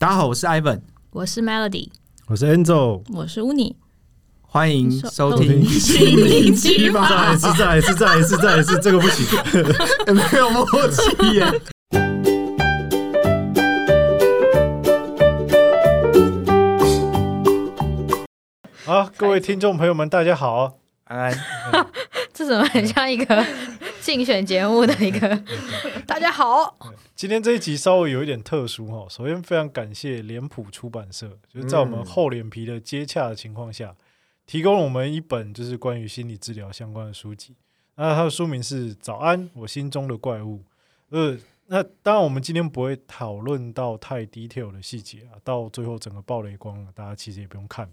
大家好，我是 Ivan，我是 Melody，我是 Angel，我是 Uni，欢迎收听再一。次，再来一次，再来一次，再来一次，这个不行。没有默契耶。好，各位听众朋友们，大家好。安安，这怎么很像一个竞选节目的一个？大家好，今天这一集稍微有一点特殊哈，首先非常感谢脸谱出版社，就是在我们厚脸皮的接洽的情况下，提供了我们一本就是关于心理治疗相关的书籍。那它的书名是《早安，我心中的怪物》。呃，那当然我们今天不会讨论到太 detail 的细节啊，到最后整个爆雷光了，大家其实也不用看。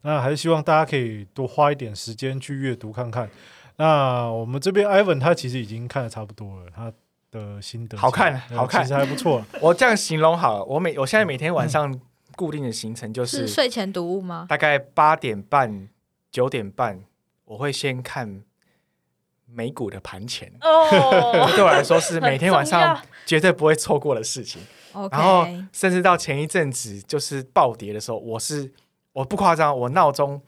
那还是希望大家可以多花一点时间去阅读看看。那我们这边 Ivan 他其实已经看的差不多了，他的心得好看呃好看其实还不错。我这样形容好了，我每我现在每天晚上固定的行程就是是睡前读物吗？大概八点半、九点半，我会先看美股的盘前，哦 对我来说是每天晚上绝对不会错过的事情。然后甚至到前一阵子就是暴跌的时候，我是我不夸张，我闹钟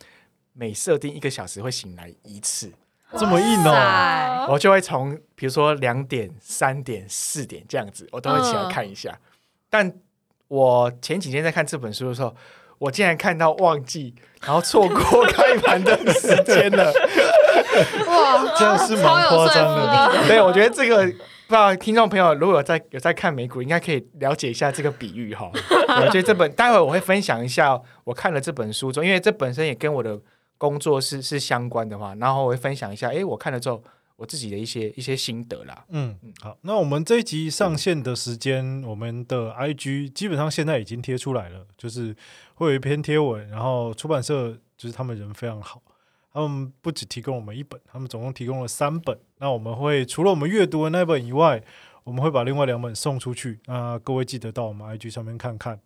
每设定一个小时会醒来一次，这么硬哦我就会从比如说两点、三点、四点这样子，我都会起来看一下。但我前几天在看这本书的时候，我竟然看到忘记，然后错过开盘的时间了。哇，真的是蛮夸张的服力的。对，我觉得这个不知道听众朋友如果有在有在看美股，应该可以了解一下这个比喻哈。我觉得这本待会我会分享一下我看了这本书中，因为这本身也跟我的工作是是相关的话，然后我会分享一下，诶，我看了之后我自己的一些一些心得啦。嗯，好，那我们这一集上线的时间，我们的 IG 基本上现在已经贴出来了，就是会有一篇贴文，然后出版社就是他们人非常好，他们不只提供我们一本，他们总共提供了三本。那我们会除了我们阅读的那本以外，我们会把另外两本送出去。那各位记得到我们 IG 上面看看。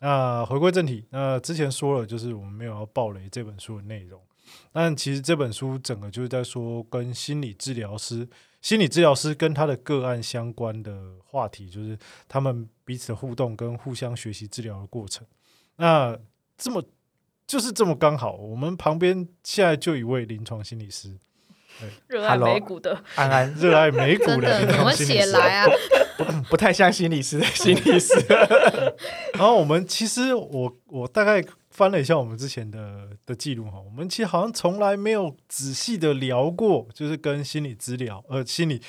那回归正题，那之前说了，就是我们没有要暴雷这本书的内容。但其实这本书整个就是在说跟心理治疗师、心理治疗师跟他的个案相关的话题，就是他们彼此的互动跟互相学习治疗的过程。那这么就是这么刚好，我们旁边现在就一位临床心理师，热爱美股的，安安热爱美股真的临怎么。写来啊？不太像心理师的 心理师，然后我们其实我我大概翻了一下我们之前的的记录哈，我们其实好像从来没有仔细的聊过，就是跟心理治疗呃心理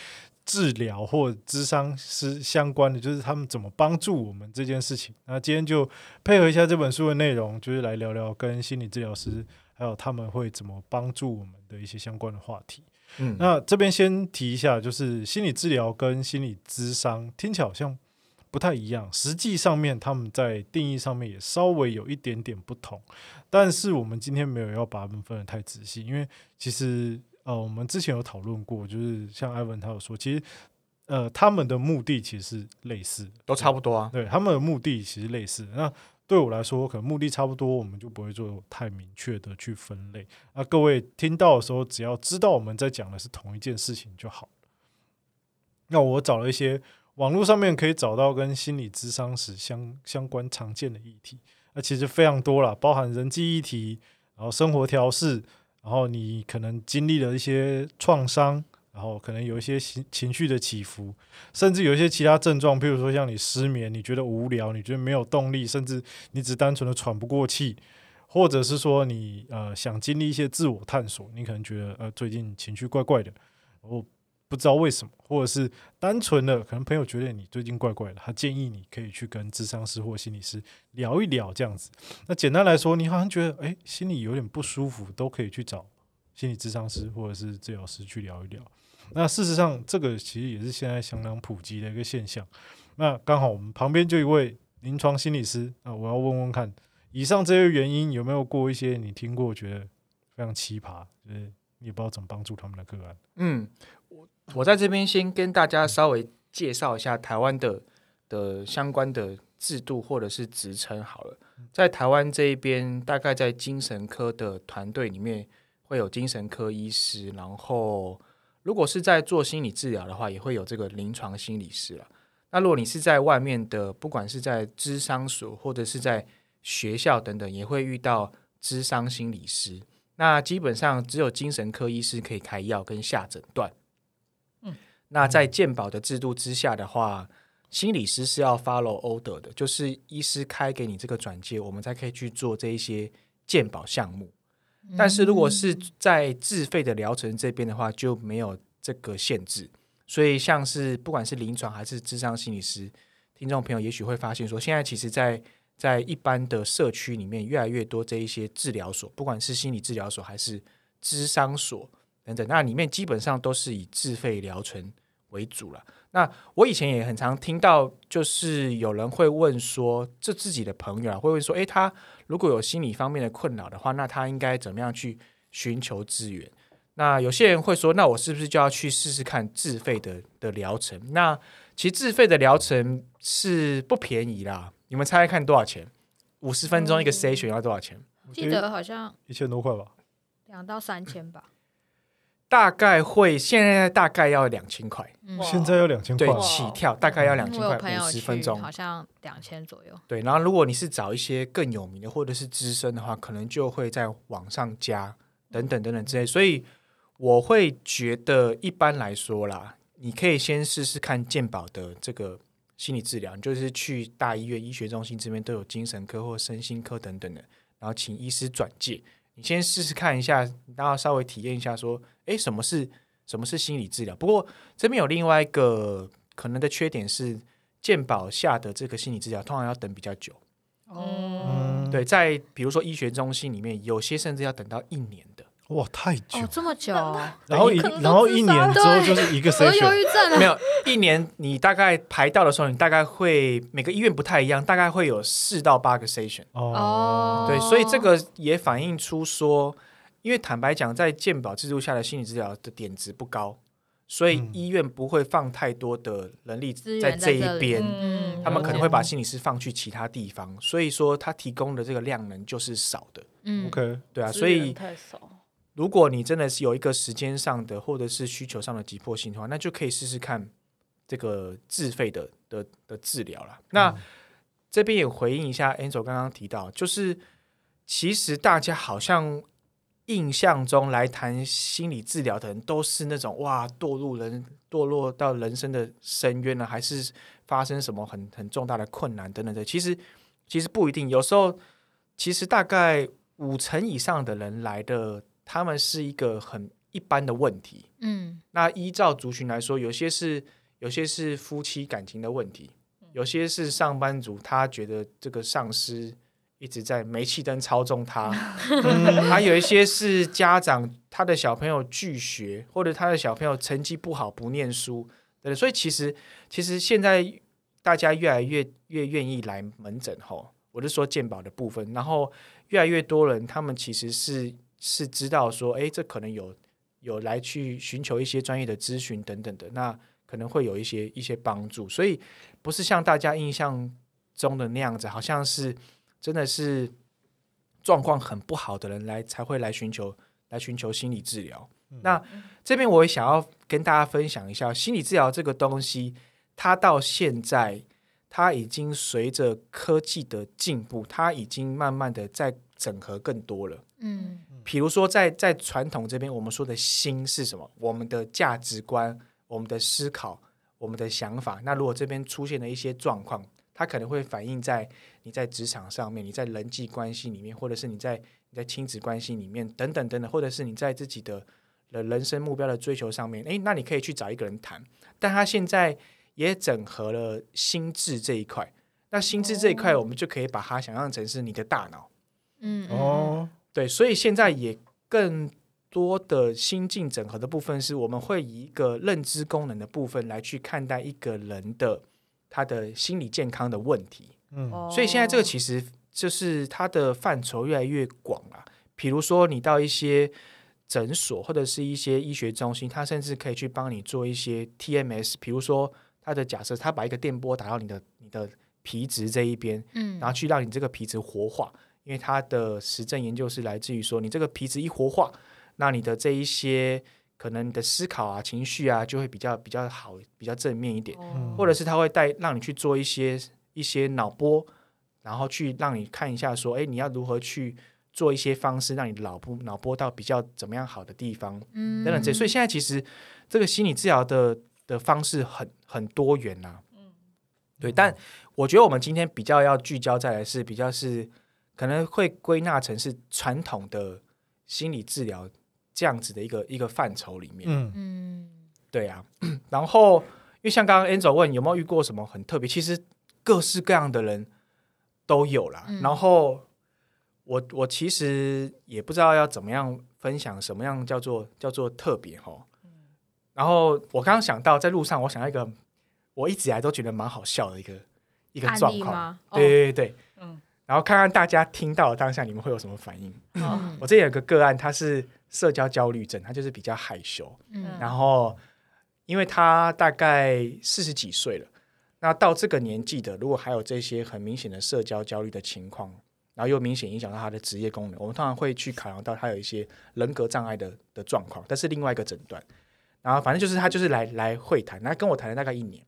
治疗或智商师相关的，就是他们怎么帮助我们这件事情。那今天就配合一下这本书的内容，就是来聊聊跟心理治疗师还有他们会怎么帮助我们的一些相关的话题。嗯，那这边先提一下，就是心理治疗跟心理咨商听起来好像不太一样，实际上面他们在定义上面也稍微有一点点不同。但是我们今天没有要把它们分得太仔细，因为其实呃，我们之前有讨论过，就是像艾文他有说，其实呃，他们的目的其实是类似的，都差不多啊。对，他们的目的其实类似。那对我来说，可能目的差不多，我们就不会做太明确的去分类。那各位听到的时候，只要知道我们在讲的是同一件事情就好。那我找了一些网络上面可以找到跟心理咨商史相相关常见的议题，那其实非常多了，包含人际议题，然后生活调试，然后你可能经历了一些创伤，然后可能有一些情情绪的起伏，甚至有一些其他症状，譬如说像你失眠，你觉得无聊，你觉得没有动力，甚至你只单纯的喘不过气，或者是说你呃想经历一些自我探索，你可能觉得呃最近情绪怪怪的，我不知道为什么，或者是单纯的可能朋友觉得你最近怪怪的，他建议你可以去跟智商师或心理师聊一聊这样子。那简单来说，你好像觉得哎心里有点不舒服，都可以去找心理咨商师或者是治疗师去聊一聊。那事实上，这个其实也是现在相当普及的一个现象。那刚好我们旁边就一位临床心理师啊，我要问问看，以上这些原因有没有过一些你听过觉得非常奇葩，就是你也不知道怎么帮助他们的个案？嗯，我我在这边先跟大家稍微介绍一下台湾的的相关的制度或者是职称好了。在台湾这一边，大概在精神科的团队里面会有精神科医师，然后如果是在做心理治疗的话，也会有这个临床心理师了。那如果你是在外面的，不管是在智商所或者是在学校等等，也会遇到智商心理师。那基本上只有精神科医师可以开药跟下诊断。嗯，那在健保的制度之下的话，心理师是要 follow order 的，就是医师开给你这个转介，我们才可以去做这一些健保项目。但是如果是在自费的疗程这边的话，就没有这个限制。所以像是不管是临床还是智商心理师，听众朋友也许会发现说，现在其实在在一般的社区里面，越来越多这一些治疗所，不管是心理治疗所还是智商所等等，那里面基本上都是以自费疗程为主了。那我以前也很常听到，就是有人会问说，这自己的朋友啊，会问说，诶，他如果有心理方面的困扰的话，那他应该怎么样去寻求资源？那有些人会说，那我是不是就要去试试看自费的的疗程？那其实自费的疗程是不便宜啦，你们猜猜看多少钱？五十分钟一个 session 要多少钱？记得好像一千多块吧。两到三千吧。大概会现在大概要两千块，嗯，现在要两千块对，啊，起跳大概要两千块，我有朋友五十分，钟好。像两千左右。对，然后如果你是找一些更有名的或者是资深的话，可能就会在网上加等等等等之类。所以我会觉得一般来说啦，你可以先试试看健保的这个心理治疗，你就是去大医院、医学中心这边都有精神科或身心科等等的，然后请医师转介，你先试试看一下，然后稍微体验一下，说，诶，什么是什么是心理治疗？不过这边有另外一个可能的缺点是，健保下的这个心理治疗通常要等比较久。哦对，在比如说医学中心里面，有些甚至要等到一年的。哇，太久哦，。这么久，我然后然后一年之后就是一个 session，郁症啊。没有一年，你大概排到的时候，你大概会每个医院不太一样，大概会有四到八个 session。哦，对，所以这个也反映出说，因为坦白讲，在健保制度下的心理治疗的点值不高，所以嗯医院不会放太多的人力在这一边。嗯，他们可能会把心理师放去其他地方，所以说他提供的这个量能就是少的，嗯 OK，对啊，所以太少，如果你真的是有一个时间上的或者是需求上的急迫性的话，那就可以试试看这个自费的的的治疗了。那、这边也回应一下 Angel 刚刚提到，就是其实大家好像印象中来谈心理治疗的人，都是那种哇堕入人堕落到人生的深渊了，还是发生什么很很重大的困难等等的。其实其实不一定，有时候其实大概五成以上的人来的，他们是一个很一般的问题。嗯那依照族群来说，有些是有些是夫妻感情的问题，有些是上班族，他觉得这个上司一直在煤气灯操纵他，还有一些是家长他的小朋友拒学，或者他的小朋友成绩不好不念书，对，所以其实其实现在大家越来越越愿意来门诊吼，我是说健保的部分，然后越来越多人他们其实是是知道说，哎，这可能有有来去寻求一些专业的咨询等等的，那可能会有一些一些帮助，所以不是像大家印象中的那样子，好像是真的是状况很不好的人来才会来寻求来寻求心理治疗。那这边我也想要跟大家分享一下，心理治疗这个东西，它到现在它已经随着科技的进步，它已经慢慢的在整合更多了。嗯比如说在，在传统这边，我们说的心是什么？我们的价值观、我们的思考、我们的想法。那如果这边出现了一些状况，它可能会反映在你在职场上面，你在人际关系里面，或者是你在你在亲子关系里面等等等等，或者是你在自己的的人生目标的追求上面，诶，那你可以去找一个人谈。但他现在也整合了心智这一块。那心智这一块，我们就可以把它想象成是你的大脑。嗯嗯哦，对，所以现在也更多的心境整合的部分是，我们会以一个认知功能的部分来去看待一个人的他的心理健康的问题。嗯，哦所以现在这个其实就是它的范畴越来越广了。比如说，你到一些诊所或者是一些医学中心，它甚至可以去帮你做一些 TMS，比如说它的假设，它把一个电波打到你的你的皮质这一边，嗯，然后去让你这个皮质活化，因为它的实证研究是来自于说，你这个皮质一活化，那你的这一些可能你的思考啊、情绪啊就会比较比较好，比较正面一点，哦。或者是他会带让你去做一些一些脑波，然后去让你看一下说，哎，你要如何去做一些方式，让你的脑波脑波到比较怎么样好的地方，嗯。等等这些。所以现在其实这个心理治疗的的方式很很多元呐、嗯。对，但我觉得我们今天比较要聚焦在的是比较是可能会归纳成是传统的心理治疗这样子的一个一个范畴里面。嗯嗯对啊，然后因为像刚刚 Angel 问有没有遇过什么很特别，其实各式各样的人都有啦。嗯然后我我其实也不知道要怎么样分享什么样叫做叫做特别哈。然后我刚刚想到在路上，我想到一个我一直以来都觉得蛮好笑的一个一个案状况。对对对对，嗯然后看看大家听到的当下你们会有什么反应。嗯我这里有个个案，他是社交焦虑症，他就是比较害羞。嗯然后因为他大概四十几岁了，那到这个年纪的，如果还有这些很明显的社交焦虑的情况，然后又明显影响到他的职业功能，我们通常会去考量到他有一些人格障碍的的状况，但是另外一个诊断。然后反正就是他就是来来会谈，他跟我谈了大概一年，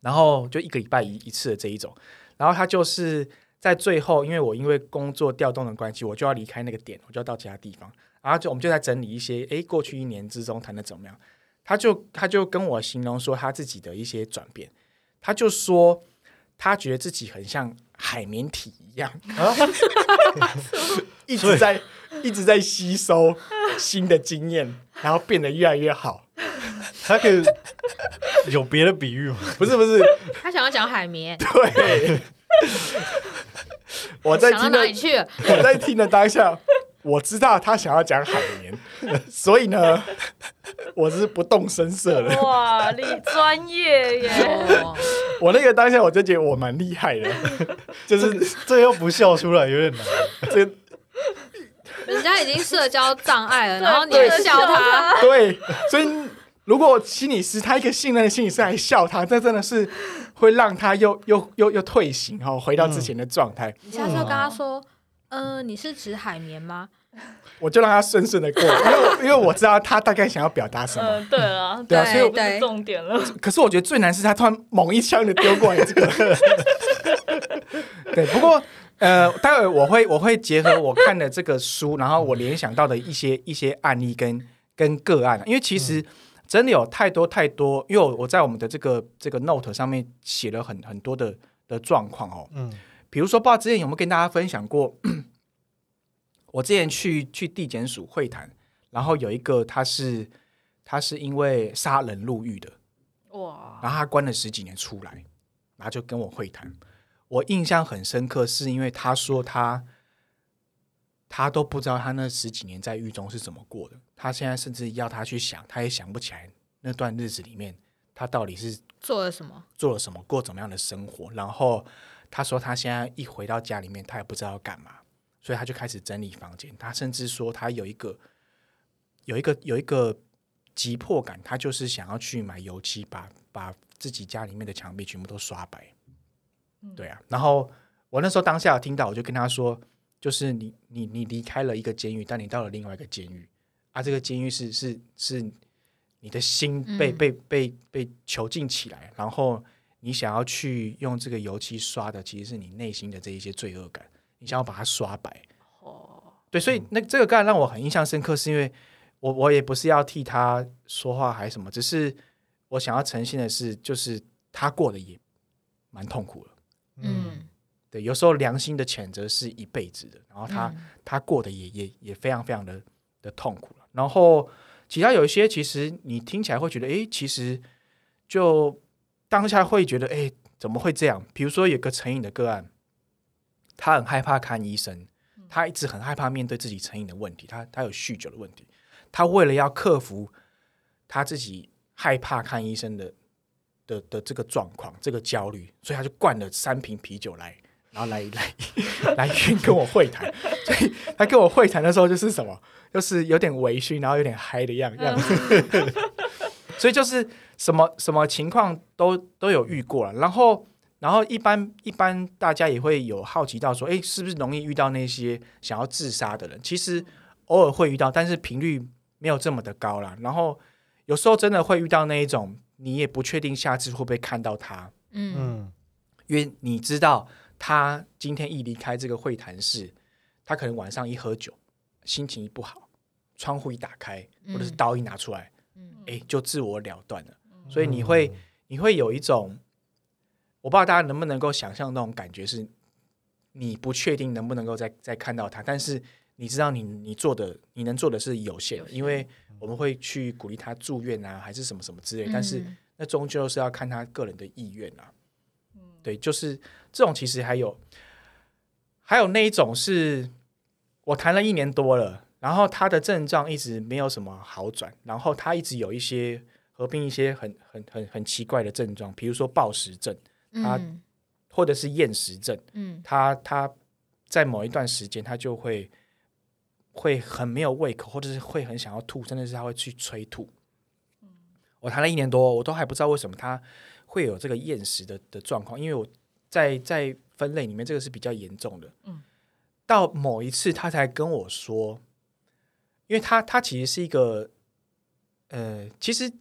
然后就一个礼拜一一次的这一种，然后他就是在最后，因为我因为工作调动的关系，我就要离开那个点，我就要到其他地方。然后就我们就在整理一些，哎，过去一年之中谈的怎么样？他就他就跟我形容说他自己的一些转变，他就说他觉得自己很像海绵体一样，啊，一直在一直在吸收新的经验，然后变得越来越好。他可以有别的比喻吗？不是不是，他想要讲海绵，对，我在听的哪里去？我在听的当下，我知道他想要讲海绵，所以呢，我是不动声色的。哇，你专业耶！哦 我那个当下我就觉得我蛮厉害的，就是这又不笑出来有点难。这人家已经社交障碍了，然后你还笑他，对，所以如果心理师他一个信任的心理师还笑他，这真的是会让他又又又又退行哈、哦，回到之前的状态。你下次就跟他说，嗯，你是指海绵吗？我就让他顺顺的过，因为我因为我知道他大概想要表达什么。嗯，对啊，对啊所以我这是重点了。可是我觉得最难是他突然猛一枪的丢过来 这个。对，不过呃，待会我会我会结合我看的这个书，然后我联想到的一些一些案例跟跟个案，因为其实真的有太多太多，因为我我在我们的这个这个 note 上面写了很很多的的状况哦，嗯比如说，不知道之前有没有跟大家分享过，我之前去去地检署会谈，然后有一个他是他是因为杀人入狱的，哇，然后他关了十几年出来，然后就跟我会谈。我印象很深刻，是因为他说他他都不知道他那十几年在狱中是怎么过的，他现在甚至要他去想，他也想不起来那段日子里面他到底是做了什么？做了什么，过怎么样的生活。然后他说他现在一回到家里面，他也不知道要干嘛，所以他就开始整理房间。他甚至说他有一个有一个有一个急迫感，他就是想要去买油漆，把把自己家里面的墙壁全部都刷白。对啊，然后我那时候当下有听到，我就跟他说，就是你你你离开了一个监狱，但你到了另外一个监狱啊，这个监狱是是是你的心被、嗯被被被囚禁起来，然后你想要去用这个油漆刷的，其实是你内心的这一些罪恶感，你想要把它刷白。哦，对，所以那这个个案让我很印象深刻，是因为我我也不是要替他说话还是什么，只是我想要呈现的是，就是他过得也蛮痛苦了。嗯，对，有时候良心的谴责是一辈子的，然后他、嗯他过得也也也非常非常的的痛苦了。然后其他有一些，其实你听起来会觉得，诶，其实就当下会觉得，诶，怎么会这样？比如说有个成瘾的个案，他很害怕看医生，他一直很害怕面对自己成瘾的问题，他他有酗酒的问题，他为了要克服他自己害怕看医生的的的这个状况，这个焦虑，所以他就灌了三瓶啤酒来，然后来 来来跟我会谈。所以他跟我会谈的时候，就是什么，就是有点微醺，然后有点嗨的样样子。所以就是什么什么情况都都有遇过了。然后然后一般一般大家也会有好奇到说，哎，是不是容易遇到那些想要自杀的人？其实偶尔会遇到，但是频率没有这么的高啦。然后有时候真的会遇到那一种，你也不确定下次会不会看到他，嗯嗯因为你知道他今天一离开这个会谈室，他可能晚上一喝酒，心情一不好，窗户一打开，或者是嗯刀一拿出来，嗯哎、就自我了断了。所以你会你会有一种，我不知道大家能不能够想象那种感觉，是你不确定能不能够再再看到他，但是你知道你你做的你能做的是有限的，因为我们会去鼓励他住院啊，还是什么什么之类，但是嗯那终究是要看他个人的意愿啊。对，就是这种其实还有还有那一种是我谈了一年多了，然后他的症状一直没有什么好转，然后他一直有一些合并一些很很很很奇怪的症状，比如说暴食症他嗯或者是厌食症，嗯他他在某一段时间他就会会很没有胃口，或者是会很想要吐，甚至是他会去催吐。我谈了一年多，我都还不知道为什么他会有这个厌食的的状况，因为我在在分类里面这个是比较严重的。嗯，到某一次他才跟我说，因为他他其实是一个呃，其实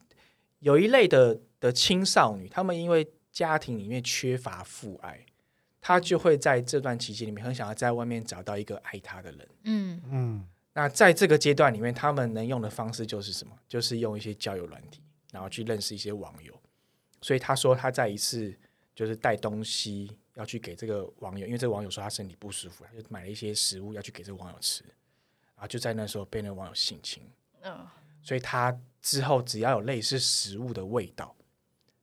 有一类的的青少女，他们因为家庭里面缺乏父爱，他就会在这段期间里面很想要在外面找到一个爱他的人。嗯嗯那在这个阶段里面，他们能用的方式就是什么？就是用一些交友软体，然后去认识一些网友。所以他说他在一次就是带东西要去给这个网友，因为这个网友说他身体不舒服，他就买了一些食物要去给这个网友吃，然后就在那时候被那个网友性侵。嗯，所以他之后只要有类似食物的味道，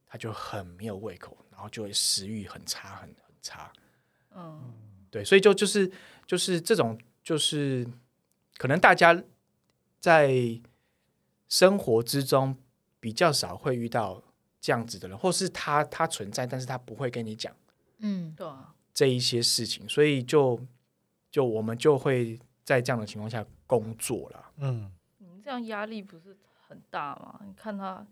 他就很没有胃口，然后就会食欲很差，很很差。嗯，对，所以就就是就是这种，就是可能大家在生活之中比较少会遇到这样子的人，或是他他存在，但是他不会跟你讲嗯对啊，这一些事情，所以就就我们就会在这样的情况下工作啦。嗯你们这样压力不是很大吗？你看他，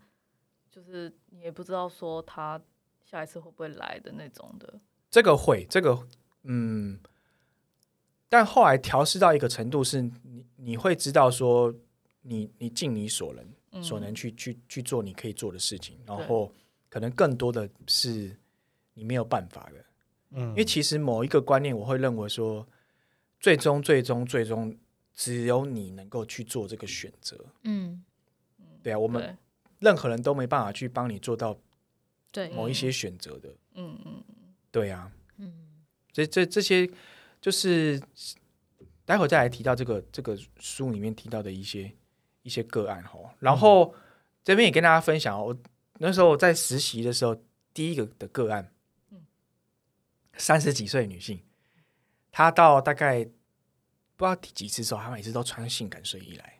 就是你也不知道说他下一次会不会来的那种的。这个会，这个嗯，但后来调试到一个程度，是你你会知道说，你你尽你所能，嗯所能去去去做你可以做的事情，然后可能更多的是你没有办法的，嗯，因为其实某一个观念，我会认为说，最终最终最终只有你能够去做这个选择，嗯，对啊，我们，任何人都没办法去帮你做到对，某一些选择的，嗯嗯，对啊，嗯。这这这些就是待会再来提到这个这个书里面提到的一些一些个案哈。然后这边也跟大家分享哦，我那时候我在实习的时候，第一个的个案，三十几岁女性，她到大概不知道第几次之后，他每次都穿性感睡衣来，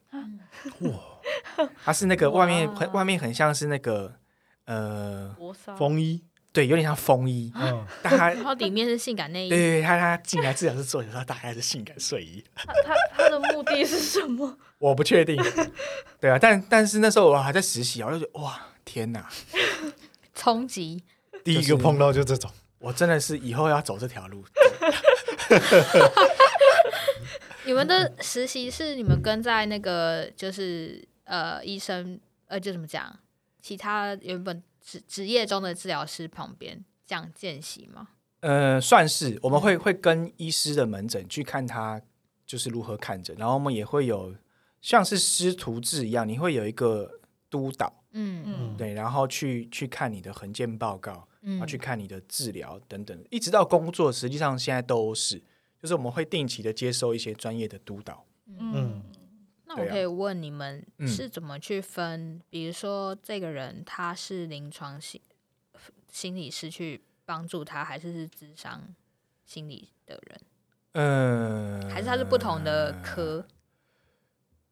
哇，他是那个外面很外面很像是那个呃，风衣，对，有点像风衣，嗯但他然后里面是性感内衣，对对对，他他进来至少是做的时候，大概是性感睡衣，他他他的目的是什么？我不确定。对啊，但但是那时候我还在实习，我就觉得哇，天哪！冲击，第一个碰到就这种，我真的是以后要走这条路。你们的实习是你们跟在那个就是呃医生呃就怎么讲，其他原本职职业中的治疗师旁边这样见习吗？呃，算是我们会会跟医师的门诊去看他就是如何看诊，然后我们也会有像是师徒制一样，你会有一个督导，嗯嗯，对，然后去去看你的横件报告，然嗯后去看你的治疗等等，一直到工作，实际上现在都是，就是我们会定期的接收一些专业的督导。嗯那我可以问你们嗯是怎么去分？比如说这个人他是临床心心理师去帮助他，还是是智商心理的人，呃，还是他是不同的科？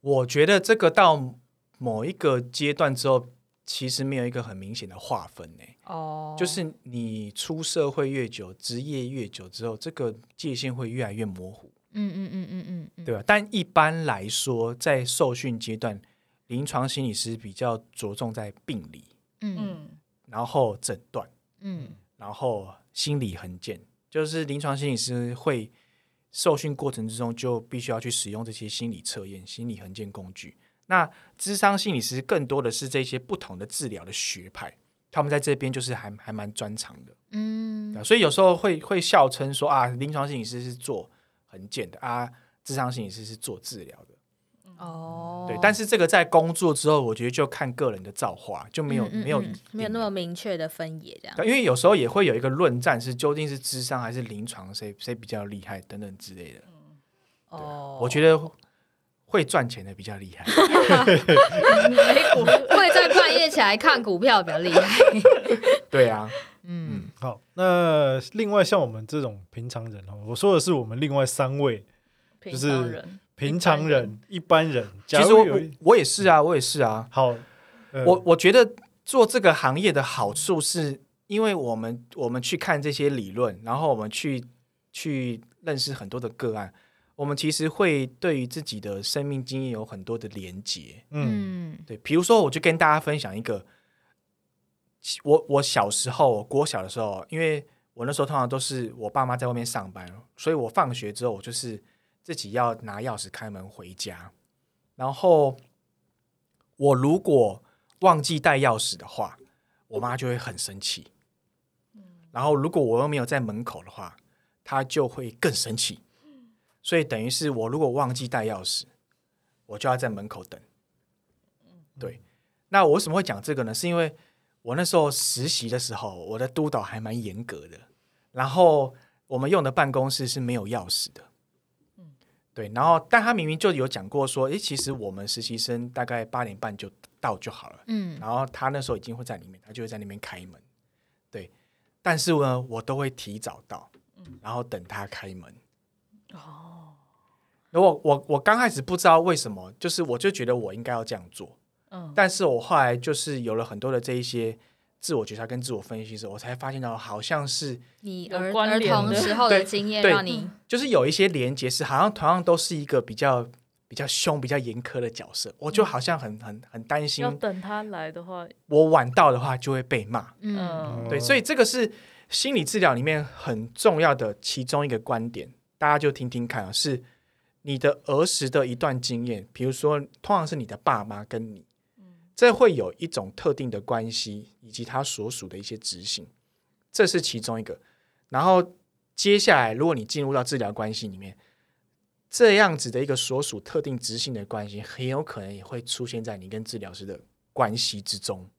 我觉得这个到某一个阶段之后，其实没有一个很明显的划分呢。哦，就是你出社会越久，职业越久之后，这个界限会越来越模糊，嗯嗯嗯嗯嗯嗯，对吧？但一般来说，在受训阶段，临床心理师比较着重在病理，嗯嗯。然后诊断，嗯。然后心理横件，就是临床心理师会受训过程之中就必须要去使用这些心理测验、心理横件工具，那智商心理师更多的是这些不同的治疗的学派，他们在这边就是还还蛮专长的。嗯啊所以有时候会会笑称说啊，临床心理师是做很简的啊，智商心理师是做治疗的。哦，对，但是这个在工作之后，我觉得就看个人的造化，就没有、嗯嗯没有嗯没有那么明确的分野这样。因为有时候也会有一个论战，是究竟是智商还是临床，谁谁比较厉害等等之类的。哦，我觉得会赚钱的比较厉害。美股会在半夜起来看股票比较厉害。对啊，嗯好，那另外像我们这种平常人哦，我说的是我们另外三位就是，平常人、一般人。其实我我也是啊，我也是啊。好，呃我我觉得做这个行业的好处是，因为我们我们去看这些理论，然后我们去去认识很多的个案，我们其实会对于自己的生命经验有很多的连结。嗯嗯对，比如说，我就跟大家分享一个，我我小时候，国小的时候，因为我那时候通常都是我爸妈在外面上班，所以我放学之后，我就是自己要拿钥匙开门回家。然后我如果忘记带钥匙的话，我妈就会很生气。然后如果我又没有在门口的话，她就会更生气。所以等于是我如果忘记带钥匙，我就要在门口等。对，那我为什么会讲这个呢？是因为我那时候实习的时候，我的督导还蛮严格的，然后我们用的办公室是没有钥匙的。对，然后但他明明就有讲过说，诶，其实我们实习生大概八点半就到就好了。嗯然后他那时候已经会在里面，他就会在那边开门。对，但是呢，我都会提早到，然后等他开门。哦，如果我我刚开始不知道为什么，就是我就觉得我应该要这样做，嗯，但是我后来就是有了很多的这一些自我觉察跟自我分析的时候，我才发现到好像是有你儿童时候的对经验对让你就是有一些连接是好像同样都是一个比较比较凶、比较严苛的角色，我就好像很很很担心要，等他来的话，我晚到的话就会被骂。嗯。嗯，对，所以这个是心理治疗里面很重要的其中一个观点，大家就听听看啊，是你的儿时的一段经验，比如说通常是你的爸妈跟你，这会有一种特定的关系，以及他所属的一些执行，这是其中一个。然后接下来，如果你进入到治疗关系里面，这样子的一个所属特定执行的关系，很有可能也会出现在你跟治疗师的关系之中。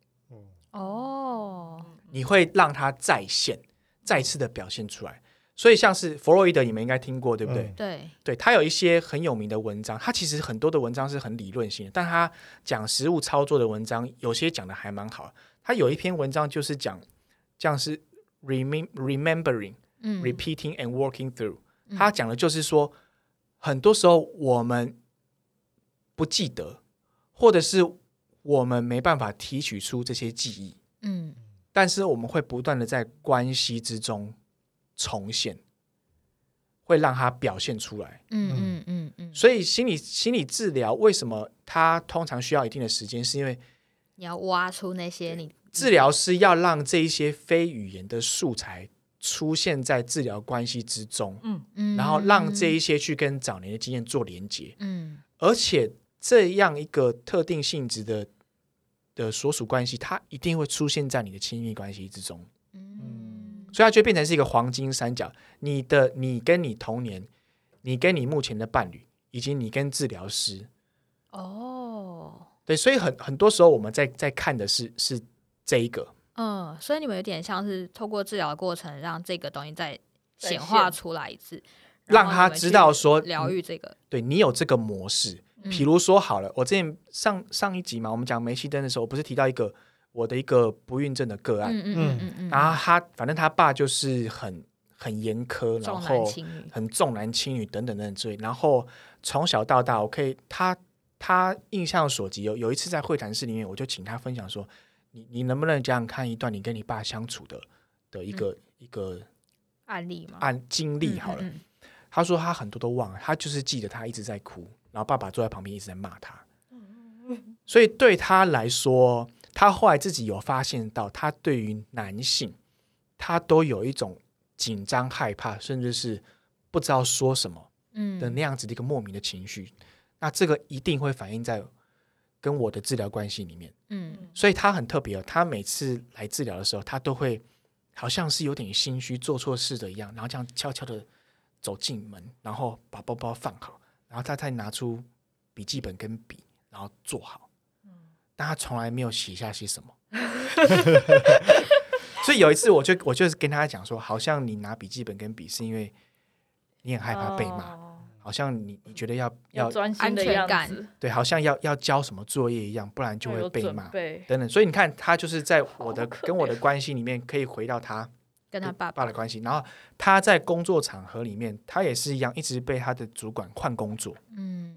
哦，你会让他再现，再次的表现出来。所以像是弗洛伊德，你们应该听过，对不对？嗯对，对他有一些很有名的文章，他其实很多的文章是很理论性的，但他讲实物操作的文章，有些讲的还蛮好。他有一篇文章就是讲，像是 remem remembering、嗯 repeating and working through。他讲的就是说，很多时候我们不记得，或者是我们没办法提取出这些记忆，嗯但是我们会不断的在关系之中重现，会让他表现出来。嗯嗯嗯嗯，所以心理心理治疗为什么它通常需要一定的时间，是因为你要挖出那些你治疗师要让这一些非语言的素材出现在治疗关系之中，嗯，然后让这一些去跟早年的经验做连接，嗯。而且这样一个特定性质的的所属关系，它一定会出现在你的亲密关系之中。嗯所以它就变成是一个黄金三角。你的你跟你童年，你跟你目前的伴侣，以及你跟治疗师，哦，对，所以很很多时候我们在在看的是是这一个，嗯，所以你们有点像是透过治疗的过程，让这个东西再再显化出来一次，让他知道说疗愈这个，对你有这个模式。嗯比如说好了，我之前上上一集嘛，我们讲梅西灯的时候，我不是提到一个我的一个不孕症的个案，嗯嗯嗯然后他反正他爸就是很很严苛，然后，很重男轻女等等等等之类。然后从小到大，我可以他他印象所及，有有一次在会谈室里面，我就请他分享说，你你能不能讲讲看一段你跟你爸相处的的一个、一个案例嘛，案经历好了。嗯嗯他说他很多都忘了，他就是记得他一直在哭，然后爸爸坐在旁边一直在骂他。所以对他来说，他后来自己有发现到，他对于男性，他都有一种紧张、害怕，甚至是不知道说什么嗯的那样子的一个莫名的情绪。那这个一定会反映在跟我的治疗关系里面。嗯所以他很特别哦，他每次来治疗的时候，他都会好像是有点心虚、做错事的一样，然后这样悄悄的走进门，然后把包包放好，然后他再拿出笔记本跟笔，然后坐好。但他从来没有写下些什么。所以有一次，我就我就是跟他讲说，好像你拿笔记本跟笔是因为你很害怕被骂，哦好像你你觉得要要要专心的样安全感子，对，好像要要交什么作业一样，不然就会被骂。等等，所以你看，他就是在我的跟我的关系里面，可以回到他跟他爸爸的关系，然后他在工作场合里面，他也是一样，一直被他的主管换工作，嗯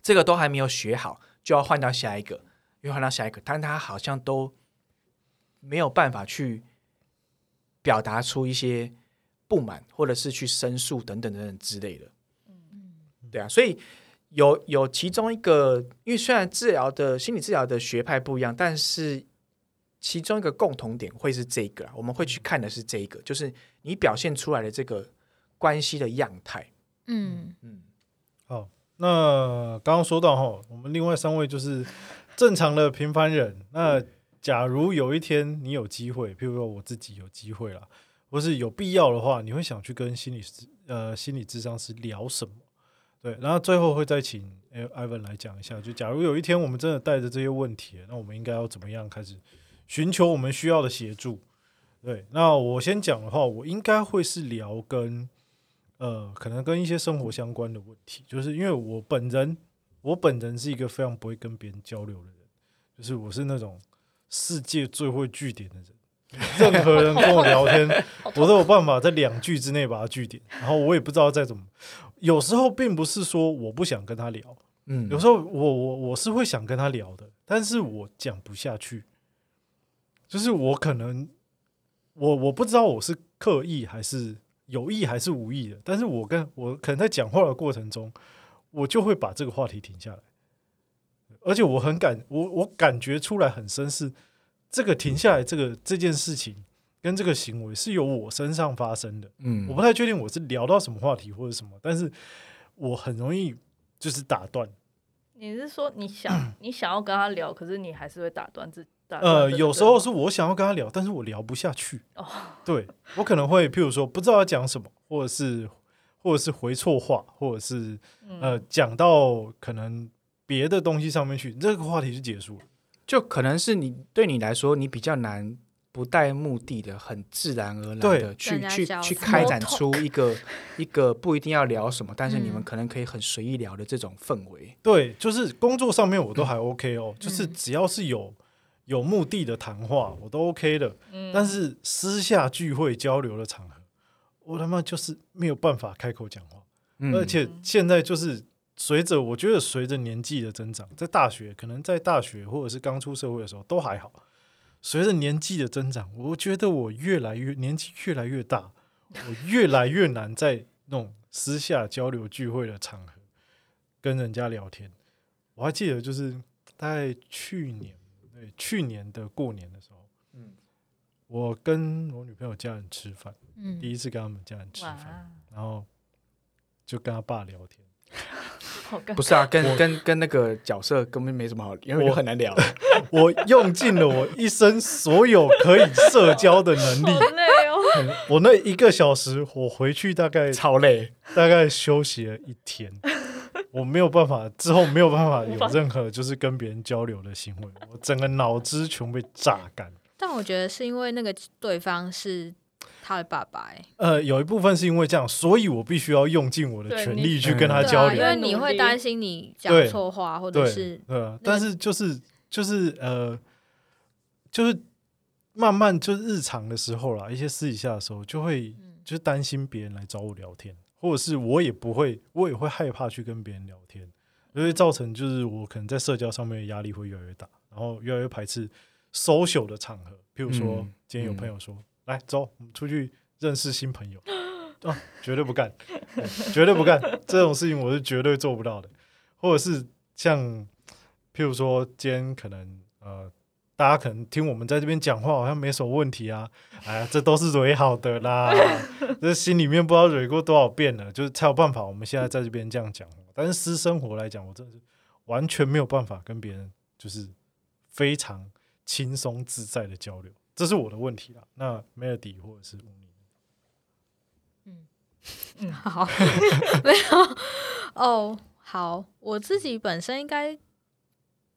这个都还没有学好，就要换到下一个，又换到下一个，但他好像都没有办法去表达出一些不满，或者是去申诉等等等等之类的。嗯对啊，所以有有其中一个，因为虽然治疗的心理治疗的学派不一样，但是其中一个共同点会是这个啊，我们会去看的是这个，就是你表现出来的这个关系的样态。嗯嗯，好，那刚刚说到哈，我们另外三位就是正常的平凡人。那假如有一天你有机会，譬如说我自己有机会啦，或是有必要的话，你会想去跟心理师呃心理智商师聊什么？对，然后最后会再请呃 Ivan 来讲一下，就假如有一天我们真的带着这些问题，那我们应该要怎么样开始寻求我们需要的协助？对，那我先讲的话，我应该会是聊跟呃，可能跟一些生活相关的问题，就是因为我本人，我本人是一个非常不会跟别人交流的人，就是我是那种世界最会据点的人。任何人跟我聊天，我都有办法在两句之内把它据点，然后我也不知道再怎么。有时候并不是说我不想跟他聊，嗯有时候我我我是会想跟他聊的，但是我讲不下去，就是我可能我我不知道我是刻意还是有意还是无意的，但是我跟我可能在讲话的过程中，我就会把这个话题停下来，而且我很感我我感觉出来很深是这个停下来这个这件事情跟这个行为是由我身上发生的，嗯。我不太确定我是聊到什么话题或者什么，但是我很容易就是打断。你是说你想 你想要跟他聊，可是你还是会打断自己呃，有时候是我想要跟他聊，但是我聊不下去。哦。对我可能会，譬如说不知道要讲什么，或者是或者是回错话，或者是嗯呃讲到可能别的东西上面去，这个话题就结束了。就可能是你对你来说，你比较难不带目的的，很自然而然的去去去开展出一个一个不一定要聊什么，但是你们嗯可能可以很随意聊的这种氛围。对，就是工作上面我都还 OK 哦，就是嗯只要是有有目的的谈话，我都 OK 的。嗯但是私下聚会交流的场合，我他妈就是没有办法开口讲话。嗯而且现在就是随着我觉得随着年纪的增长，在大学可能在大学或者是刚出社会的时候都还好，随着年纪的增长，我觉得我越来越年纪越来越大，我越来越难在那种私下交流聚会的场合跟人家聊天。我还记得就是大概去年对去年的过年的时候，嗯我跟我女朋友家人吃饭，嗯第一次跟他们家人吃饭，然后就跟他爸聊天。不是啊，跟跟跟那个角色根本没什么好，因为我很难聊。我用尽了我一生所有可以社交的能力。好累哦。我那一个小时，我回去大概超累，大概休息了一天，我没有办法，之后没有办法有任何就是跟别人交流的行为，我整个脑汁全被榨干。但我觉得是因为那个对方是他的爸爸、欸，呃，有一部分是因为这样，所以我必须要用尽我的全力去跟他对啊，因。为你会担心你讲错话，或者是对啊，但是就是就是呃，就是慢慢就是日常的时候啦，一些私底下的时候，就会嗯就是担心别人来找我聊天，或者是我也不会，我也会害怕去跟别人聊天，就会造成就是我可能在社交上面的压力会越来越大，然后越来越排斥 social 的场合，譬如说、嗯今天有朋友说、来走，我们出去认识新朋友。啊，绝对不干，对绝对不干这种事情，我是绝对做不到的。或者是像，譬如说，今天可能呃，大家可能听我们在这边讲话，好像没什么问题啊。哎呀，这都是蕊好的啦，这心里面不知道蕊过多少遍了，就是才有办法。我们现在在这边这样讲，但是私生活来讲，我真的是完全没有办法跟别人就是非常轻松自在的交流？这是我的问题啦。那 Melody 或者是乌尼，嗯，好，没有哦，好，我自己本身应该，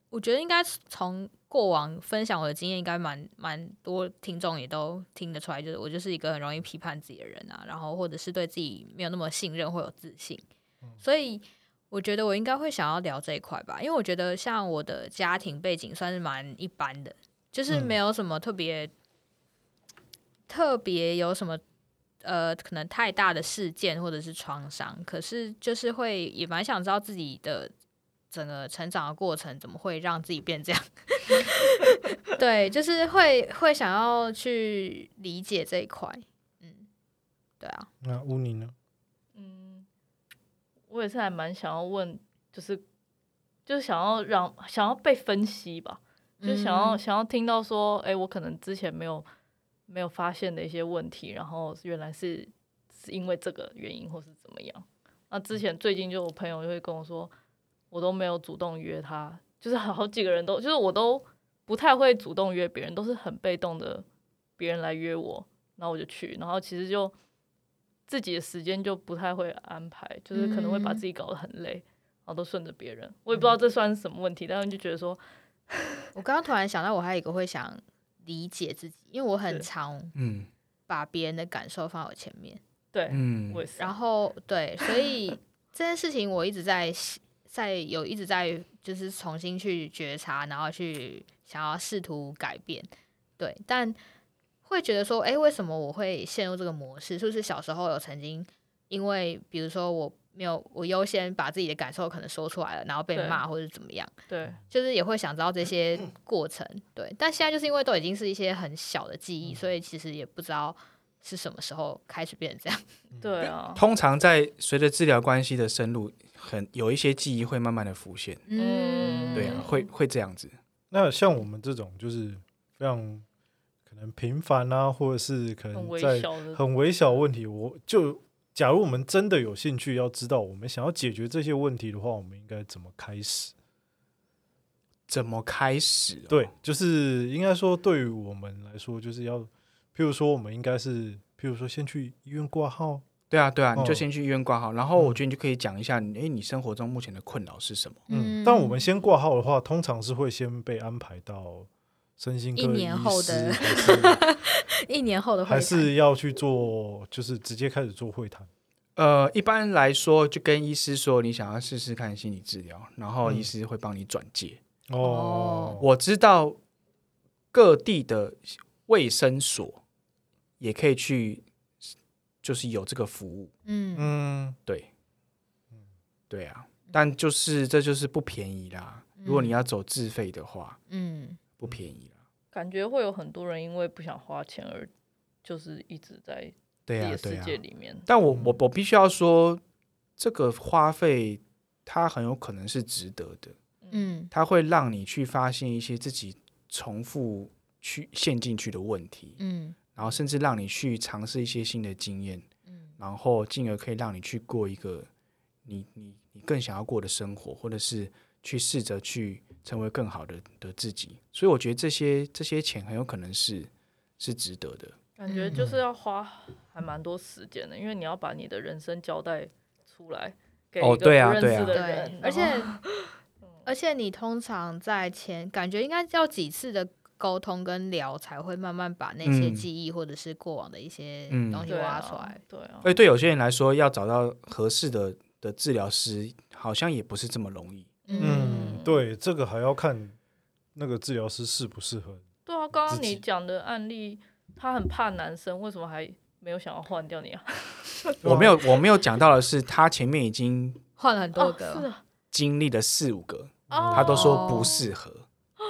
我觉得应该从过往分享我的经验，应该蛮蛮多听众也都听得出来，就是我就是一个很容易批判自己的人啊，然后或者是对自己没有那么信任或有自信，所以我觉得我应该会想要聊这一块吧，因为我觉得像我的家庭背景算是蛮一般的，就是没有什么特别、特别有什么呃，可能太大的事件或者是创伤，可是就是会也蛮想知道自己的整个成长的过程怎么会让自己变这样。对，就是会会想要去理解这一块。嗯，对啊，那乌尼呢？嗯，我也是还蛮想要问，就是就是想要让想要被分析吧，就想要、嗯。想要听到说，哎、我可能之前没有没有发现的一些问题，然后原来是是因为这个原因或是怎么样。那之前最近就我朋友就会跟我说，我都没有主动约他，就是好几个人都就是我都不太会主动约别人，都是很被动的，别人来约我，然后我就去，然后其实就自己的时间就不太会安排，就是可能会把嗯自己搞得很累，然后都顺着别人。我也不知道这算是什么问题，但是就觉得说，我刚刚突然想到，我还有一个会想理解自己，因为我很常嗯把别人的感受放在我前面。对，嗯我也是。然后对，所以 这件事情我一直在在有一直在就是重新去觉察，然后去想要试图改变，对，但会觉得说，哎，为什么我会陷入这个模式？是不是小时候有曾经因为比如说我没有我优先把自己的感受可能说出来了，然后被骂或者怎么样？对，就是也会想知道这些过程，对。但现在就是因为都已经是一些很小的记忆，所以其实也不知道是什么时候开始变成这样。对啊，通常在随着治疗关系的深入，很有一些记忆会慢慢的浮现，嗯对啊，会会这样子。那像我们这种就是非常可能频繁啊，或者是可能在，很微小的问题，我就假如我们真的有兴趣要知道我们想要解决这些问题的话，我们应该怎么开始？怎么开始、哦？对，就是应该说对于我们来说，就是要，譬如说我们应该是，譬如说先去医院挂号，对啊，对啊，你就哦先去医院挂号，然后我嗯觉得你就可以讲一下，哎、你生活中目前的困扰是什么？嗯，但我们先挂号的话，通常是会先被安排到身心科一年后的 一年后的会还是要去做，就是直接开始做会谈。呃，一般来说，就跟医师说你想要试试看心理治疗，然后嗯医师会帮你转介。哦，我知道各地的卫生所也可以去，就是有这个服务。嗯。嗯，对，对啊，但就是这就是不便宜啦。如果你要走自费的话，嗯不便宜啦。感觉会有很多人因为不想花钱而就是一直在自对啊，己的世对啊。界里面。但我我我必须要说，这个花费它很有可能是值得的，嗯它会让你去发现一些自己重复去陷进去的问题，嗯然后甚至让你去尝试一些新的经验，嗯然后进而可以让你去过一个你你你更想要过的生活，或者是去试着去成为更好的的自己。所以我觉得这些这些钱很有可能是是值得的。感觉就是要花还蛮多时间的，因为你要把你的人生交代出来给一个哦对啊不认对啊识的对人，，而且而且你通常在前感觉应该要几次的沟通跟聊，才会慢慢把那些嗯记忆或者是过往的一些嗯东西挖出来。，对啊，所以对有些人来说，要找到合适的的治疗师，好像也不是这么容易。嗯，对，这个还要看那个治疗师适不适合。对啊，刚刚你讲的案例，他很怕男生，为什么还没有想要换掉你啊？我没有我没有讲到的是，他前面已经换了很多哦个，是啊，经历了四五个，哦他都说不适合。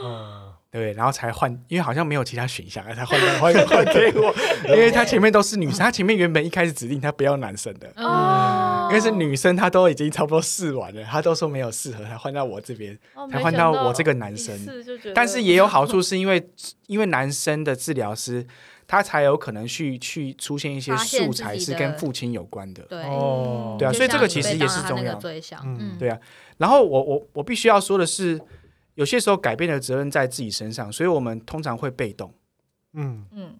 嗯，对，然后才换，因为好像没有其他选项，才换换 换给我，因为他前面都是女生，他前面原本一开始指定他不要男生的，哦，因为是女生，她都已经差不多试完了，她都说没有适合，才换到我这边，哦，才换到我这个男生。但是也有好处，是因为因为男生的治疗师，他才有可能去去出现一些素材是跟父亲有关的。对。哦，对啊所以这个其实也是重要，嗯。嗯，对啊，然后我我我必须要说的是，有些时候改变的责任在自己身上，所以我们通常会被动。嗯。嗯。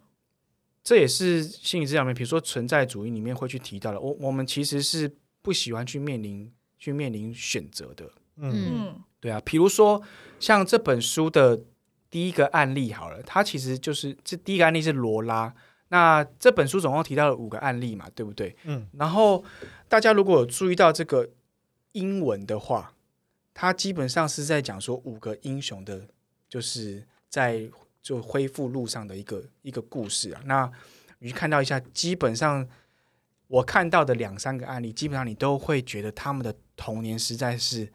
这也是心理治疗里面，比如说存在主义里面会去提到的。我我们其实是不喜欢去面临去面临选择的。嗯嗯对啊，比如说像这本书的第一个案例好了，它其实就是这第一个案例是罗拉。那这本书总共提到了五个案例嘛，对不对？嗯然后大家如果有注意到这个英文的话，它基本上是在讲说五个英雄的，就是在就恢复路上的一个一个故事啊。那你去看到一下，基本上我看到的两三个案例，基本上你都会觉得他们的童年实在是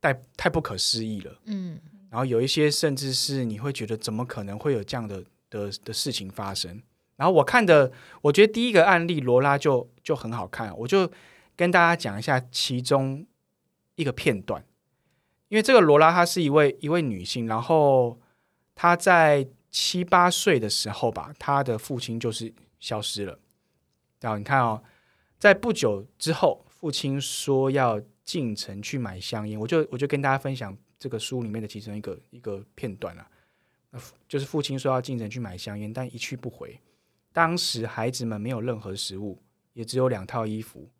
太太不可思议了。嗯然后有一些甚至是你会觉得怎么可能会有这样的的的事情发生？然后我看的，我觉得第一个案例罗拉就就很好看，我就跟大家讲一下其中一个片段，因为这个罗拉她是一位一位女性，然后她在七八岁的时候吧，她的父亲就是消失了。然后你看哦，在不久之后，父亲说要进城去买香烟，我就我就跟大家分享这个书里面的其中一个一个片段啊，那就是父亲说要进城去买香烟，但一去不回。当时孩子们没有任何食物，也只有两套衣服，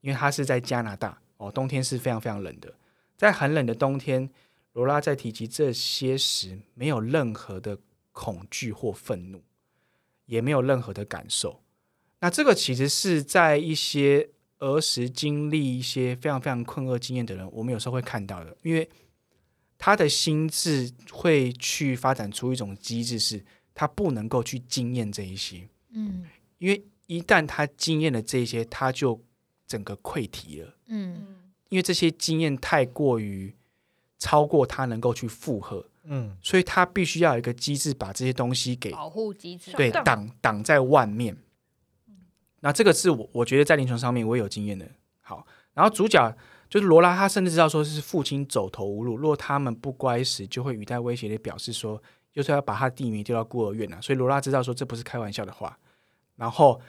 因为他是在加拿大哦，冬天是非常非常冷的。在很冷的冬天，罗拉在提及这些时，没有任何的恐惧或愤怒，也没有任何的感受。那这个其实是在一些儿时经历一些非常非常困厄经验的人，我们有时候会看到的，因为他的心智会去发展出一种机制，是他不能够去经验这一些，嗯。因为一旦他经验了这一些，他就整个溃堤了，嗯嗯。因为这些经验太过于超过他能够去负荷，嗯所以他必须要有一个机制把这些东西给保护机制，对挡挡挡在外面。那这个是我我觉得在临床上面我也有经验的。好，然后主角就是罗拉，他甚至知道说是父亲走投无路，若他们不乖时，就会语带威胁的表示说，就是要把他的弟名丢到孤儿院啊。所以罗拉知道说这不是开玩笑的话。然后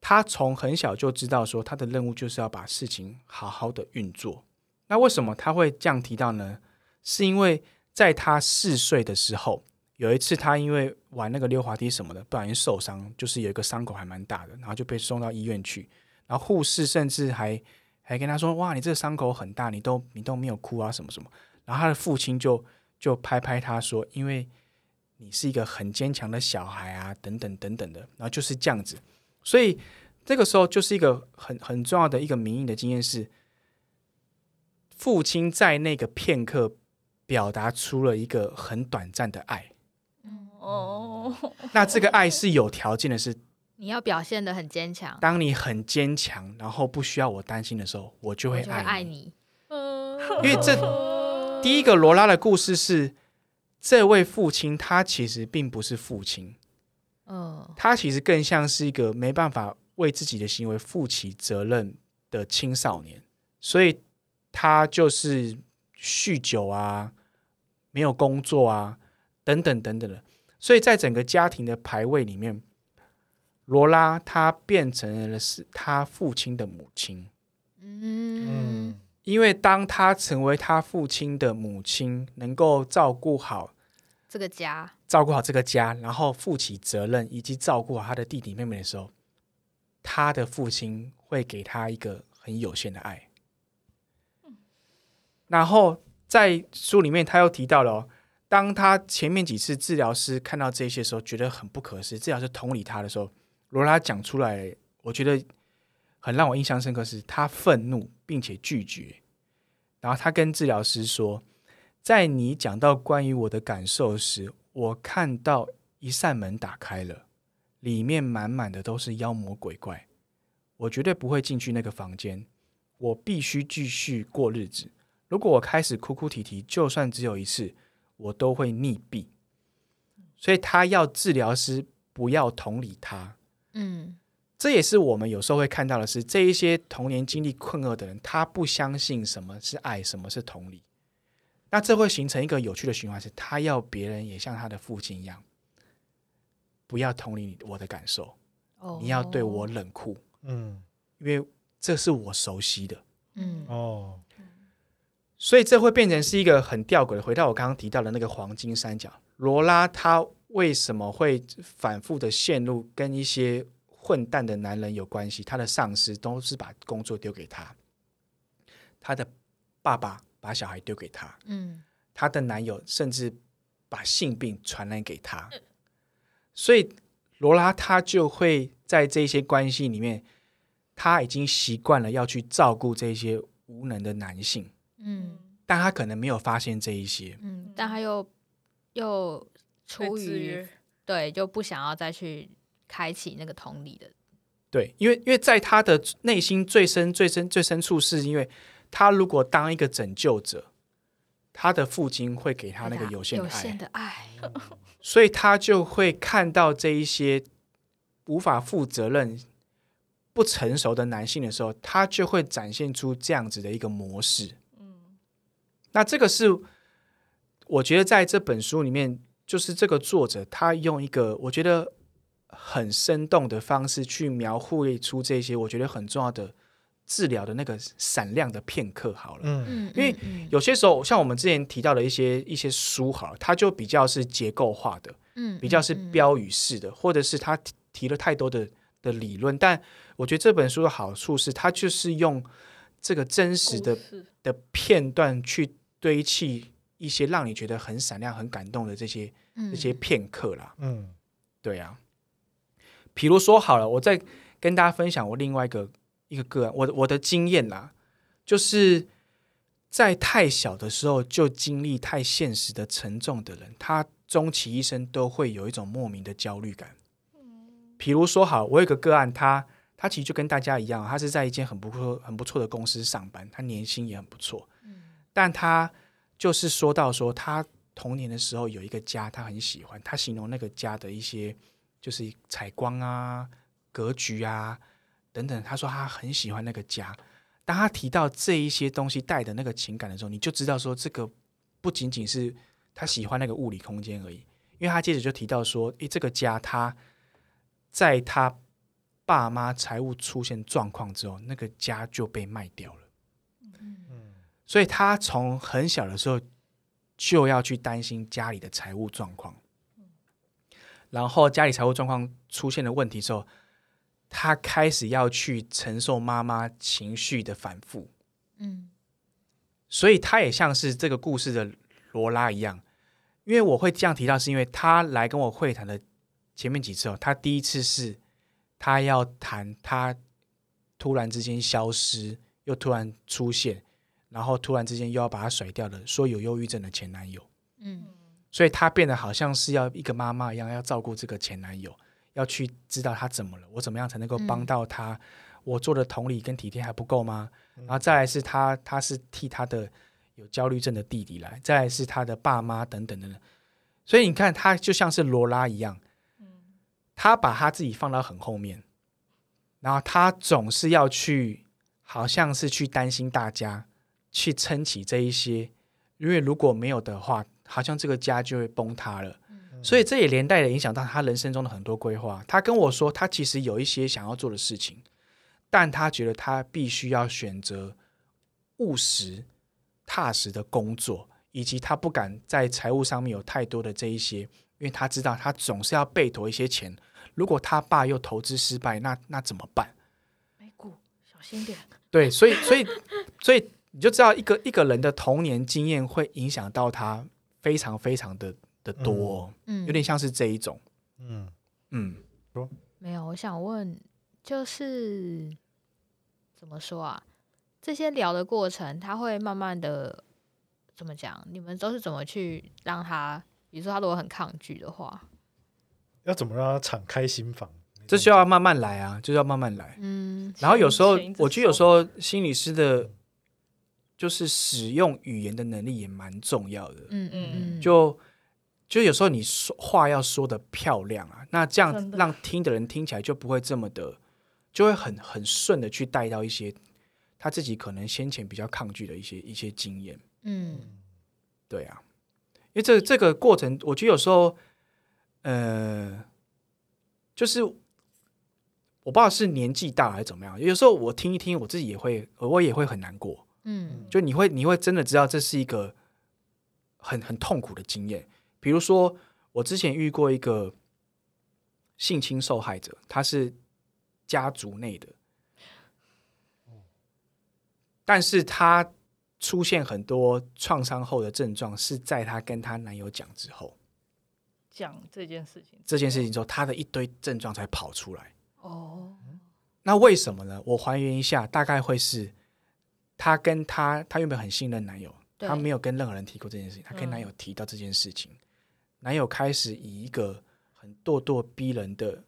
他从很小就知道说他的任务就是要把事情好好的运作。那为什么他会这样提到呢？是因为在他四岁的时候，有一次他因为玩那个溜滑梯什么的，不小心受伤，就是有一个伤口还蛮大的，然后就被送到医院去。然后护士甚至还还跟他说：“哇，你这个伤口很大，你都你都没有哭啊，什么什么。”然后他的父亲就就拍拍他说：“因为你是一个很坚强的小孩啊，等等等等的。”然后就是这样子，所以这个时候就是一个很很重要的一个民意的经验是，父亲在那个片刻表达出了一个很短暂的爱。哦，那这个爱是有条件的是，你要表现的很坚强，当你很坚强，然后不需要我担心的时候，我就会爱你。爱你。嗯因为这第一个罗拉的故事是，这位父亲他其实并不是父亲，嗯他其实更像是一个没办法为自己的行为负起责任的青少年，所以他就是酗酒啊，没有工作啊，等等等等的。所以在整个家庭的排位里面，罗拉她变成了是她父亲的母亲。嗯嗯因为当她成为她父亲的母亲，能够照顾好这个家，照顾好这个家，然后负起责任，以及照顾好她的弟弟妹妹的时候，她的父亲会给她一个很有限的爱。然后在书里面，他又提到了、哦，当他前面几次治疗师看到这些时候，觉得很不可思议，治疗师同理他的时候，罗拉讲出来，我觉得很让我印象深刻是，他愤怒并且拒绝，然后他跟治疗师说，在你讲到关于我的感受时，我看到一扇门打开了，里面满满的都是妖魔鬼怪，我绝对不会进去那个房间，我必须继续过日子。如果我开始哭哭啼啼，就算只有一次，我都会溺毙。所以他要治疗师不要同理他，嗯这也是我们有时候会看到的是，这一些童年经历困厄的人，他不相信什么是爱，什么是同理。那这会形成一个有趣的循环，是他要别人也像他的父亲一样，不要同理我的感受，哦你要对我冷酷，嗯因为这是我熟悉的。嗯哦所以这会变成是一个很吊诡的。回到我刚刚提到的那个黄金三角，罗拉她为什么会反复的陷入跟一些混蛋的男人有关系？她的上司都是把工作丢给她，她的爸爸把小孩丢给她，嗯她的男友甚至把性病传染给她，所以罗拉她就会在这些关系里面，她已经习惯了要去照顾这些无能的男性。嗯。但他可能没有发现这一些，嗯，但他又又出于对就不想要再去开启那个同理的，对，因为因为在他的内心最深、最深、最深处，是因为他如果当一个拯救者，他的父亲会给他那个有限的有限，的爱，所以他就会看到这一些无法负责任、不成熟的男性的时候，他就会展现出这样子的一个模式。嗯那这个是我觉得在这本书里面，就是这个作者他用一个我觉得很生动的方式去描绘出这些我觉得很重要的治疗的那个闪亮的片刻。好了，嗯嗯，因为嗯有些时候像我们之前提到的一些一些书，好了，它就比较是结构化的，嗯比较是嗯标语式的，或者是他提提了太多的的理论。但我觉得这本书的好处是，它就是用这个真实的的片段去堆砌一些让你觉得很闪亮、很感动的这些嗯。这些片刻啦。嗯。对啊，比如说好了，我再跟大家分享我另外一个一个个案，我的我的经验啦，就是在太小的时候就经历太现实的沉重的人，他终其一生都会有一种莫名的焦虑感。比如说好，我有个个案，他他其实就跟大家一样，他是在一间很不错很不错的公司上班，他年薪也很不错，但他就是说到说他童年的时候有一个家，他很喜欢，他形容那个家的一些就是采光啊、格局啊等等，他说他很喜欢那个家。当他提到这一些东西带的那个情感的时候，你就知道说这个不仅仅是他喜欢那个物理空间而已，因为他接着就提到说，诶，这个家他在他爸妈财务出现状况之后，那个家就被卖掉了。嗯所以他从很小的时候就要去担心家里的财务状况，然后家里财务状况出现了问题之后，他开始要去承受妈妈情绪的反复，嗯所以他也像是这个故事的罗拉一样。因为我会这样提到，是因为他来跟我会谈的前面几次哦，他第一次是他要谈他突然之间消失，又突然出现，然后突然之间又要把他甩掉了，说有忧郁症的前男友，嗯所以他变得好像是要一个妈妈一样，要照顾这个前男友，要去知道他怎么了，我怎么样才能够帮嗯到他？我做的同理跟体贴还不够吗？然后再来是他，他是替他的有焦虑症的弟弟来，再来是他的爸妈等等等等。所以你看，他就像是罗拉一样，他把他自己放到很后面，然后他总是要去，好像是去担心大家，去撑起这一些，因为如果没有的话，好像这个家就会崩塌了。所以这也连带的影响到他人生中的很多规划。他跟我说，他其实有一些想要做的事情，但他觉得他必须要选择务实、踏实的工作，以及他不敢在财务上面有太多的这一些，因为他知道他总是要背投一些钱。如果他爸又投资失败，那那怎么办？美股小心点，对，所以所以所以你就知道一个一个人的童年经验会影响到他非常非常的的多哦、嗯，有点像是这一种，嗯嗯。说没有，我想问，就是怎么说啊？这些聊的过程，他会慢慢的怎么讲？你们都是怎么去让他，比如说他如果很抗拒的话，要怎么让他敞开心房？这就要慢慢来啊，就是要慢慢来。嗯然后有时候我觉得有时候心理师的，就是使用语言的能力也蛮重要的。嗯嗯嗯，就就有时候你说话要说的漂亮啊，那这样让听的人听起来就不会这么的，就会很很顺的去带到一些他自己可能先前比较抗拒的一些一些经验。嗯对啊，因为这这个过程，我觉得有时候，呃，就是我不知道是年纪大还是怎么样，有时候我听一听，我自己也会，我也会很难过。嗯就你会你会真的知道这是一个很很痛苦的经验。比如说，我之前遇过一个性侵受害者，他是家族内的，但是他出现很多创伤后的症状，是在她跟她男友讲之后，讲这件事情，这件事情之后，她的一堆症状才跑出来。哦，那为什么呢？我还原一下，大概会是她跟她，她原本很信任男友，她没有跟任何人提过这件事情，她跟嗯男友提到这件事情，男友开始以一个很咄咄逼人的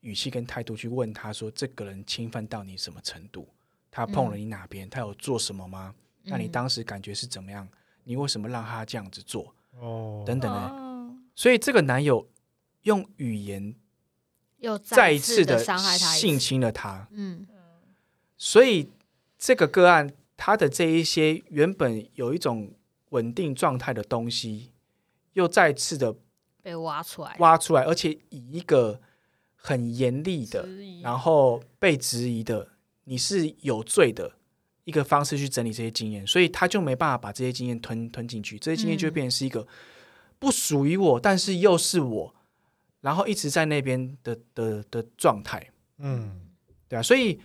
语气跟态度去问她说：“这个人侵犯到你什么程度？他碰了你哪边？他有做什么吗？那你嗯当时感觉是怎么样？你为什么让他这样子做？哦，等等的。啊所以这个男友用语言又再一次次的的伤害他性，侵了她。嗯所以这个个案，他的这一些原本有一种稳定状态的东西，又再次的被挖出来，挖出来，而且以一个很严厉的，然后被质疑的，你是有罪的一个方式去整理这些经验，所以他就没办法把这些经验吞吞进去，这些经验就会嗯变成是一个不属于我，但是又是我，然后一直在那边的的的状态。嗯。对啊，所以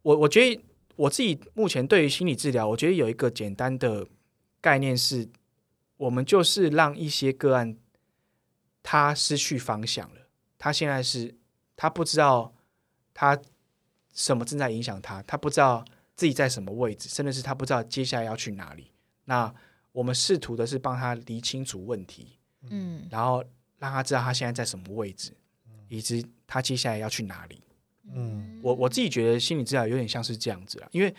我我觉得我自己目前对于心理治疗，我觉得有一个简单的概念是，我们就是让一些个案他失去方向了，他现在是他不知道他什么正在影响他，他不知道自己在什么位置，甚至是他不知道接下来要去哪里。那我们试图的是帮他理清楚问题，嗯然后让他知道他现在在什么位置，以及他接下来要去哪里。嗯。我我自己觉得心理治疗有点像是这样子啊，因为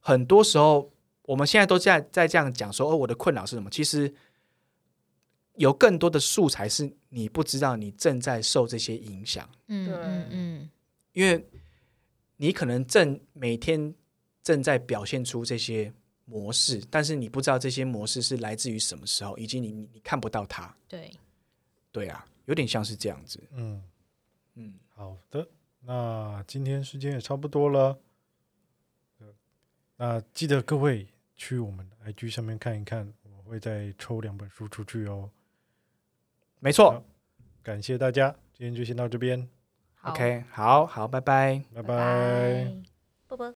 很多时候我们现在都在在这样讲说，哦，我的困扰是什么？其实有更多的素材是你不知道你正在受这些影响，嗯对。嗯嗯。因为你可能正每天正在表现出这些模式，但是你不知道这些模式是来自于什么时候，以及你你你看不到它。对，对啊，有点像是这样子。嗯，嗯，好的，那今天时间也差不多了，呃那记得各位去我们的 IG 上面看一看，我会再抽两本书出去哦。没错。感谢大家，今天就先到这边，好 OK，好好，拜拜。拜拜拜啵啵。